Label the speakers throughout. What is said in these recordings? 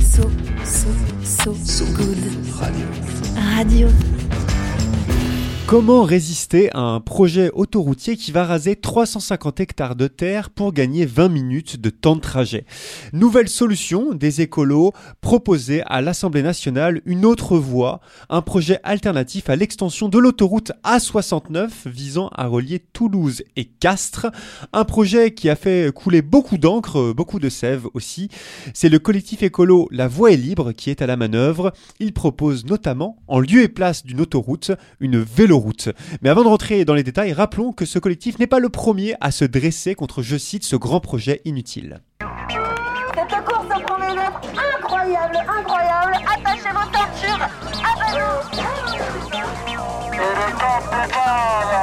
Speaker 1: So, so, so, so good. Radio. Radio.
Speaker 2: Comment résister à un projet autoroutier qui va raser 350 hectares de terre pour gagner 20 minutes de temps de trajet? Nouvelle solution des écolos proposée à l'Assemblée nationale une autre voie, un projet alternatif à l'extension de l'autoroute A69 visant à relier Toulouse et Castres, un projet qui a fait couler beaucoup d'encre, beaucoup de sève aussi. C'est le collectif écolo La Voie est libre qui est à la manœuvre. Il propose notamment en lieu et place d'une autoroute une vélo mais avant de rentrer dans les détails, rappelons que ce collectif n'est pas le premier à se dresser contre, je cite, ce grand projet inutile.
Speaker 3: Cette course promet d'être incroyable, incroyable. Attachez vos ceintures, à vélo. Et le temps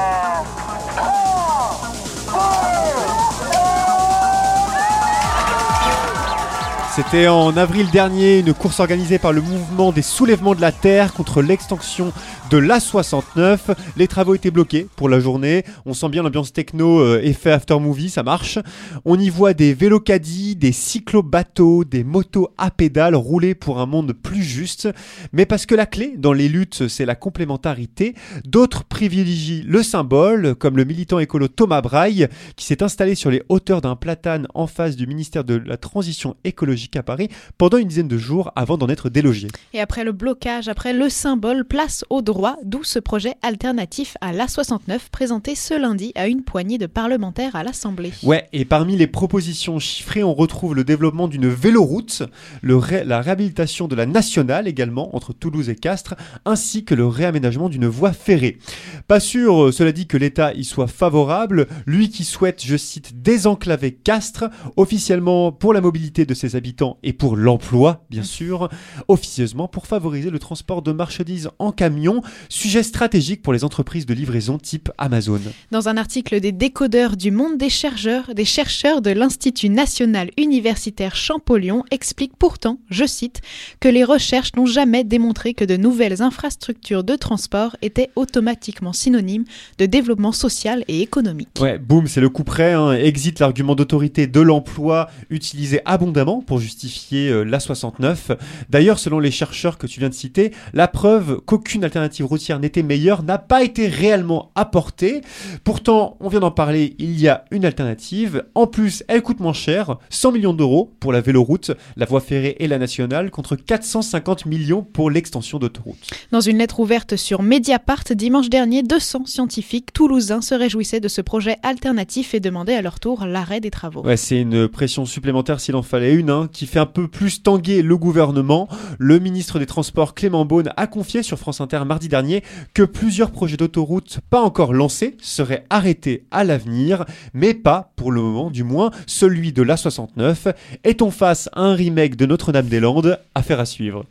Speaker 2: C'était en avril dernier une course organisée par le mouvement des soulèvements de la Terre contre l'extension de l'A69. Les travaux étaient bloqués pour la journée. On sent bien l'ambiance techno, euh, effet after movie, ça marche. On y voit des vélocadis, des cyclo-bateaux, des motos à pédales rouler pour un monde plus juste. Mais parce que la clé dans les luttes, c'est la complémentarité, d'autres privilégient le symbole, comme le militant écolo Thomas Braille, qui s'est installé sur les hauteurs d'un platane en face du ministère de la Transition écologique à Paris pendant une dizaine de jours avant d'en être délogé.
Speaker 4: Et après le blocage, après le symbole, place au droit, d'où ce projet alternatif à l'A69 présenté ce lundi à une poignée de parlementaires à l'Assemblée.
Speaker 2: Ouais, et parmi les propositions chiffrées, on retrouve le développement d'une véloroute, le la réhabilitation de la nationale également entre Toulouse et Castres, ainsi que le réaménagement d'une voie ferrée. Pas sûr, euh, cela dit, que l'État y soit favorable, lui qui souhaite, je cite, désenclaver Castres, officiellement pour la mobilité de ses habitants et pour l'emploi, bien sûr, officieusement pour favoriser le transport de marchandises en camion, sujet stratégique pour les entreprises de livraison type Amazon.
Speaker 4: Dans un article des décodeurs du monde des chercheurs, des chercheurs de l'Institut national universitaire Champollion expliquent pourtant, je cite, que les recherches n'ont jamais démontré que de nouvelles infrastructures de transport étaient automatiquement synonymes de développement social et économique.
Speaker 2: Ouais, boum, c'est le coup près. Hein. Exit l'argument d'autorité de l'emploi utilisé abondamment pour justifier euh, l'A69. D'ailleurs, selon les chercheurs que tu viens de citer, la preuve qu'aucune alternative routière n'était meilleure n'a pas été réellement apportée. Pourtant, on vient d'en parler, il y a une alternative. En plus, elle coûte moins cher, 100 millions d'euros pour la véloroute, la voie ferrée et la nationale, contre 450 millions pour l'extension d'autoroute.
Speaker 4: Dans une lettre ouverte sur Mediapart dimanche dernier, 200 scientifiques toulousains se réjouissaient de ce projet alternatif et demandaient à leur tour l'arrêt des travaux.
Speaker 2: Ouais, c'est une pression supplémentaire s'il en fallait une. Hein qui fait un peu plus tanguer le gouvernement. Le ministre des Transports Clément Beaune a confié sur France Inter mardi dernier que plusieurs projets d'autoroute pas encore lancés seraient arrêtés à l'avenir, mais pas pour le moment du moins celui de l'A69. Est-on face à un remake de Notre-Dame-des-Landes? Affaire à suivre.